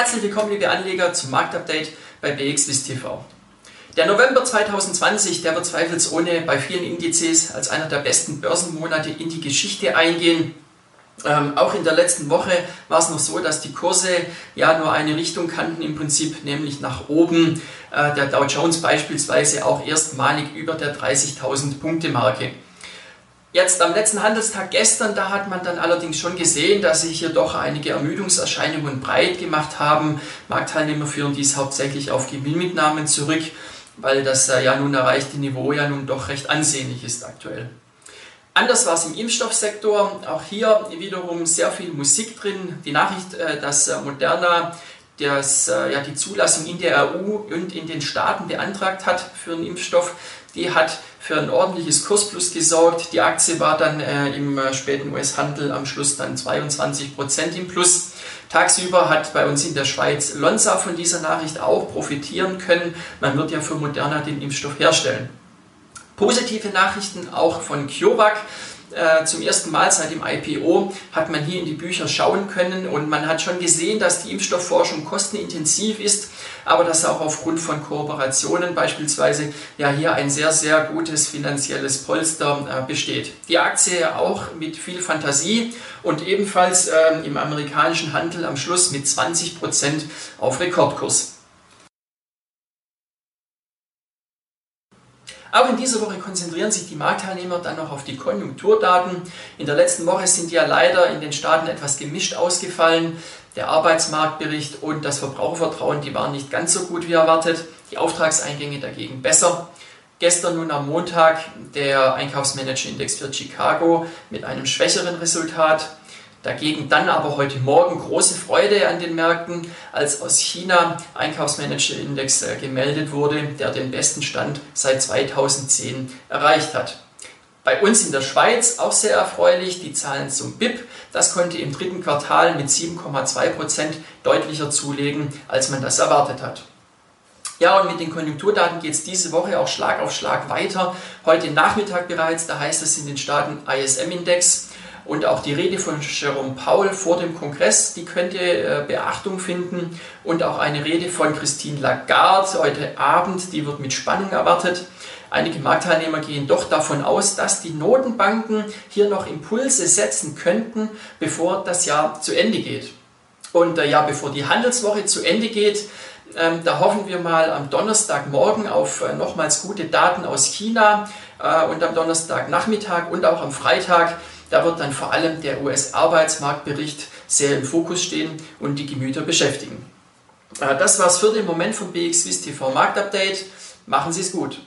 Herzlich willkommen, liebe Anleger, zum Marktupdate bei BXWIST TV. Der November 2020, der wird zweifelsohne bei vielen Indizes als einer der besten Börsenmonate in die Geschichte eingehen. Ähm, auch in der letzten Woche war es noch so, dass die Kurse ja nur eine Richtung kannten, im Prinzip nämlich nach oben. Äh, der Dow Jones beispielsweise auch erstmalig über der 30.000 Punkte Marke. Jetzt am letzten Handelstag gestern, da hat man dann allerdings schon gesehen, dass sich hier doch einige Ermüdungserscheinungen breit gemacht haben. Marktteilnehmer führen dies hauptsächlich auf Gewinnmitnahmen zurück, weil das äh, ja nun erreichte Niveau ja nun doch recht ansehnlich ist aktuell. Anders war es im Impfstoffsektor. Auch hier wiederum sehr viel Musik drin. Die Nachricht, äh, dass äh, Moderna das, ja, die Zulassung in der EU und in den Staaten beantragt hat für einen Impfstoff, die hat für ein ordentliches Kursplus gesorgt. Die Aktie war dann äh, im äh, späten US-Handel am Schluss dann 22% im Plus. Tagsüber hat bei uns in der Schweiz Lonza von dieser Nachricht auch profitieren können. Man wird ja für Moderna den Impfstoff herstellen. Positive Nachrichten auch von CureVac. Äh, zum ersten Mal seit dem IPO hat man hier in die Bücher schauen können und man hat schon gesehen, dass die Impfstoffforschung kostenintensiv ist, aber dass auch aufgrund von Kooperationen beispielsweise ja hier ein sehr, sehr gutes finanzielles Polster äh, besteht. Die Aktie auch mit viel Fantasie und ebenfalls äh, im amerikanischen Handel am Schluss mit 20 Prozent auf Rekordkurs. Auch in dieser Woche konzentrieren sich die Marktteilnehmer dann noch auf die Konjunkturdaten. In der letzten Woche sind ja leider in den Staaten etwas gemischt ausgefallen. Der Arbeitsmarktbericht und das Verbrauchervertrauen, die waren nicht ganz so gut wie erwartet. Die Auftragseingänge dagegen besser. Gestern nun am Montag der Einkaufsmanager-Index für Chicago mit einem schwächeren Resultat. Dagegen dann aber heute Morgen große Freude an den Märkten, als aus China Einkaufsmanager-Index äh, gemeldet wurde, der den besten Stand seit 2010 erreicht hat. Bei uns in der Schweiz auch sehr erfreulich die Zahlen zum BIP. Das konnte im dritten Quartal mit 7,2 Prozent deutlicher zulegen, als man das erwartet hat. Ja, und mit den Konjunkturdaten geht es diese Woche auch Schlag auf Schlag weiter. Heute Nachmittag bereits, da heißt es in den Staaten ISM-Index und auch die Rede von Jerome Paul vor dem Kongress, die könnte äh, Beachtung finden. Und auch eine Rede von Christine Lagarde heute Abend, die wird mit Spannung erwartet. Einige Marktteilnehmer gehen doch davon aus, dass die Notenbanken hier noch Impulse setzen könnten, bevor das Jahr zu Ende geht. Und äh, ja, bevor die Handelswoche zu Ende geht, ähm, da hoffen wir mal am Donnerstagmorgen auf äh, nochmals gute Daten aus China äh, und am Donnerstagnachmittag und auch am Freitag da wird dann vor allem der US-Arbeitsmarktbericht sehr im Fokus stehen und die Gemüter beschäftigen. Äh, das war's für den Moment vom BXWIS TV Marktupdate. Machen Sie es gut.